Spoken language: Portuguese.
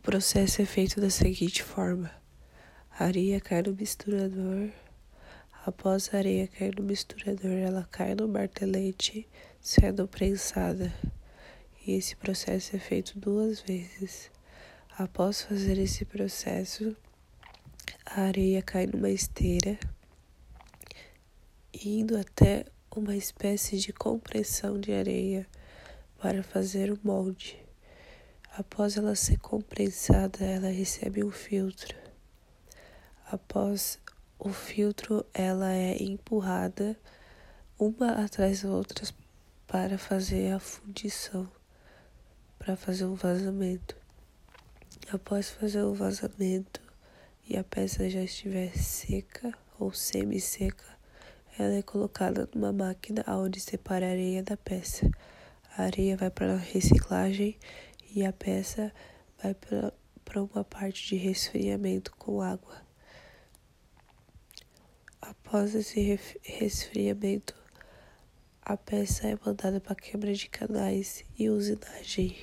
processo é feito da seguinte forma: a areia cai no misturador. Após a areia cair no misturador, ela cai no martelete, sendo prensada. E esse processo é feito duas vezes. Após fazer esse processo, a areia cai numa esteira, indo até uma espécie de compressão de areia para fazer o molde. Após ela ser compressada, ela recebe um filtro. Após o filtro, ela é empurrada uma atrás da outra para fazer a fundição, para fazer um vazamento. Após fazer o vazamento e a peça já estiver seca ou semi-seca, ela é colocada numa máquina onde separa a areia da peça. A areia vai para a reciclagem e a peça vai para uma parte de resfriamento com água. Após esse resfriamento, a peça é mandada para quebra de canais e usinagem.